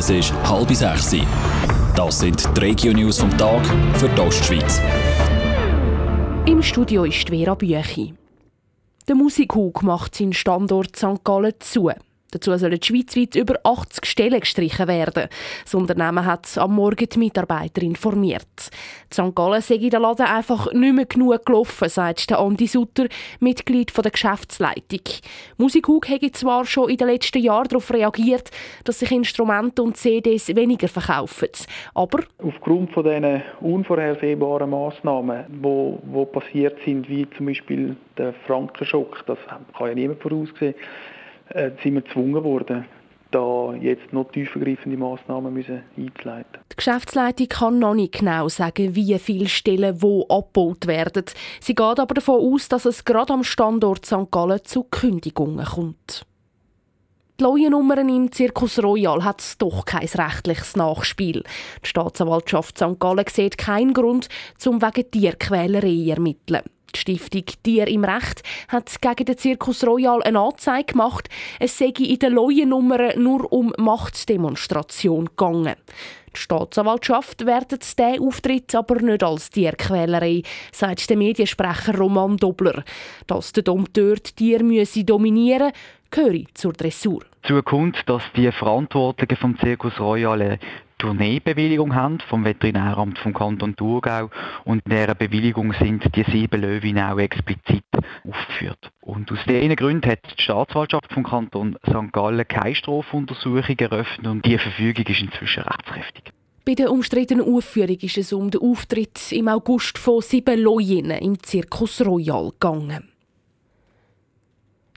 Es ist halb sechs. Das sind die Regio-News vom Tag für die Ostschweiz. Im Studio ist Vera Büchi. Der Musikhug macht seinen Standort St. Gallen zu. Dazu sollen schweizweit über 80 Stellen gestrichen werden. Das Unternehmen hat am Morgen die Mitarbeiter informiert. Die St. Gallen sei der Laden einfach nicht mehr genug gelaufen, sagt Andi Sutter, Mitglied der Geschäftsleitung. Musikhug hätte zwar schon in den letzten Jahren darauf reagiert, dass sich Instrumente und CDs weniger verkaufen. Aber aufgrund von diesen unvorhersehbaren Massnahmen, die wo passiert sind, wie zum Beispiel der Frankenschock, das kann ja niemand voraussehen, äh, sind wir gezwungen worden, da jetzt noch tiefergreifende Massnahmen müssen einzuleiten. Die Geschäftsleitung kann noch nicht genau sagen, wie viele Stellen wo abgebaut werden. Sie geht aber davon aus, dass es gerade am Standort St. Gallen zu Kündigungen kommt. Die Leuennummern im Zirkus Royal hat doch kein rechtliches Nachspiel. Die Staatsanwaltschaft St. Gallen sieht keinen Grund, zum wegen Tierquälerei ermitteln. Die Stiftung Tier im Recht hat gegen den Zirkus Royal eine Anzeige gemacht. Es sei in den Leuennummern nur um Machtdemonstration gegangen. Die Staatsanwaltschaft wertet diesen Auftritt aber nicht als Tierquälerei, sagt der Mediensprecher Roman Dobler. Dass der Dompteur die Tiere dominieren gehöre zur Dressur. Zu kommt, dass die Verantwortlichen vom Zirkus Royal Tourneebewilligung haben vom Veterinäramt vom Kanton Thurgau und in dieser Bewilligung sind die sieben Löwen auch explizit aufgeführt. Und aus diesen Gründen hat die Staatsanwaltschaft vom Kanton St. Gallen keine Strafuntersuchung eröffnet und die Verfügung ist inzwischen rechtskräftig. Bei der umstrittenen Aufführung ist es um den Auftritt im August von sieben Lojinnen im Zirkus Royal gegangen.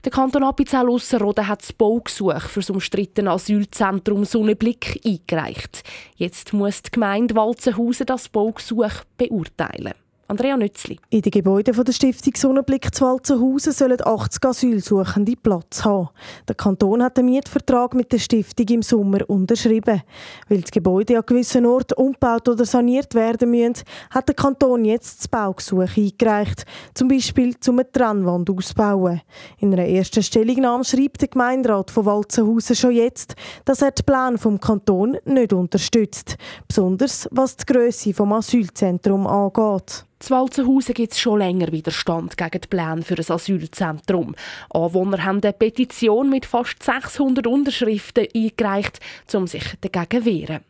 Der Kanton Appenzell-Ausserrhoden hat das Baugesuch für das umstrittene Asylzentrum Sonnenblick eingereicht. Jetzt muss die Gemeinde Walzenhausen das Baugesuch beurteilen. Andrea Nützli. In den Gebäuden der Stiftung Sonnenblick zu Walzenhausen sollen 80 Asylsuchende Platz haben. Der Kanton hat den Mietvertrag mit der Stiftung im Sommer unterschrieben. Weil das Gebäude an gewissen Orten umgebaut oder saniert werden müssen, hat der Kanton jetzt das Baugesuch eingereicht. Zum Beispiel zum eine Trennwand ausbauen. In einer ersten Stellungnahme schreibt der Gemeinderat von Walzenhausen schon jetzt, dass er den Plan vom Kanton nicht unterstützt. Besonders was die Größe vom Asylzentrum angeht. In Walzenhausen gibt es schon länger Widerstand gegen die Pläne für ein Asylzentrum. Anwohner haben eine Petition mit fast 600 Unterschriften eingereicht, um sich dagegen zu wehren.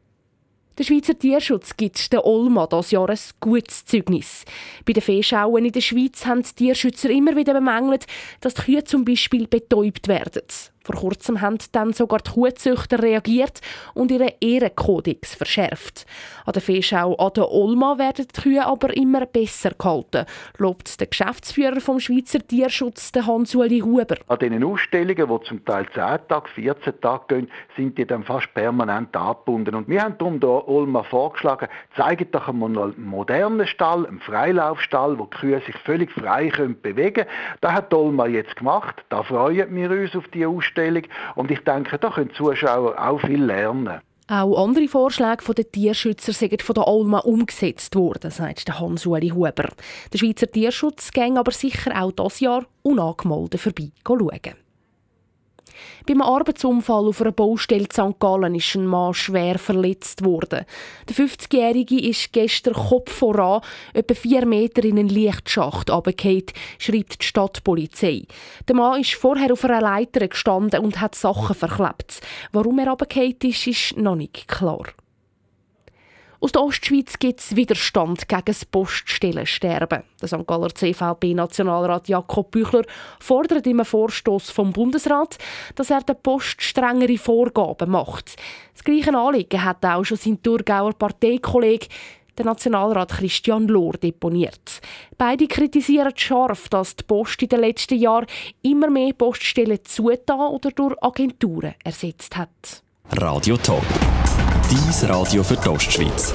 Der Schweizer Tierschutz gibt der Olma das Jahr ein gutes Zeugnis. Bei den Fehlschauen in der Schweiz haben die Tierschützer immer wieder bemängelt, dass die Kühe zum Beispiel betäubt werden. Vor kurzem haben dann sogar die Kuhzüchter reagiert und ihren Ehrenkodex verschärft. An der Feschau an der Olma werden die Kühe aber immer besser gehalten, lobt der Geschäftsführer vom Schweizer Tierschutz, Hans-Uli Huber. An diesen Ausstellungen, die zum Teil 10 Tage, 14 Tage gehen, sind die dann fast permanent angebunden. Und wir haben darum der Olma vorgeschlagen, zeigt doch einmal einen modernen Stall, einen Freilaufstall, wo die Kühe sich völlig frei bewegen können. Das hat die Olma jetzt gemacht. Da freuen wir uns auf die Ausstellung. Ausstellung. Und ich denke, da können Zuschauer auch viel lernen. Auch andere Vorschläge der Tierschützer sind von der Alma umgesetzt worden, sagt Hans-Uli Huber. Der Schweizer Tierschutz ging aber sicher auch dieses Jahr unangemeldet vorbei schauen. Beim Arbeitsunfall auf einer Baustelle in St. Gallen ist ein Mann schwer verletzt worden. Der 50-Jährige ist gestern Kopf voran etwa vier Meter in einen Lichtschacht runtergefallen, schreibt die Stadtpolizei. Der Mann ist vorher auf einer Leiter gestanden und hat Sachen verklebt. Warum er runtergefallen ist, ist noch nicht klar. Aus der Ostschweiz gibt es Widerstand gegen das Poststellensterben. Der St. Galler CVP-Nationalrat Jakob Büchler fordert im Vorstoß vom Bundesrat, dass er der Post strengere Vorgaben macht. Das gleiche Anliegen hat auch schon sein Thurgauer Parteikollege der Nationalrat Christian Lohr deponiert. Beide kritisieren scharf, dass die Post in den letzten Jahren immer mehr Poststellen zugetan oder durch Agenturen ersetzt hat. Radio Top. Dies Radio für die Ostschweiz.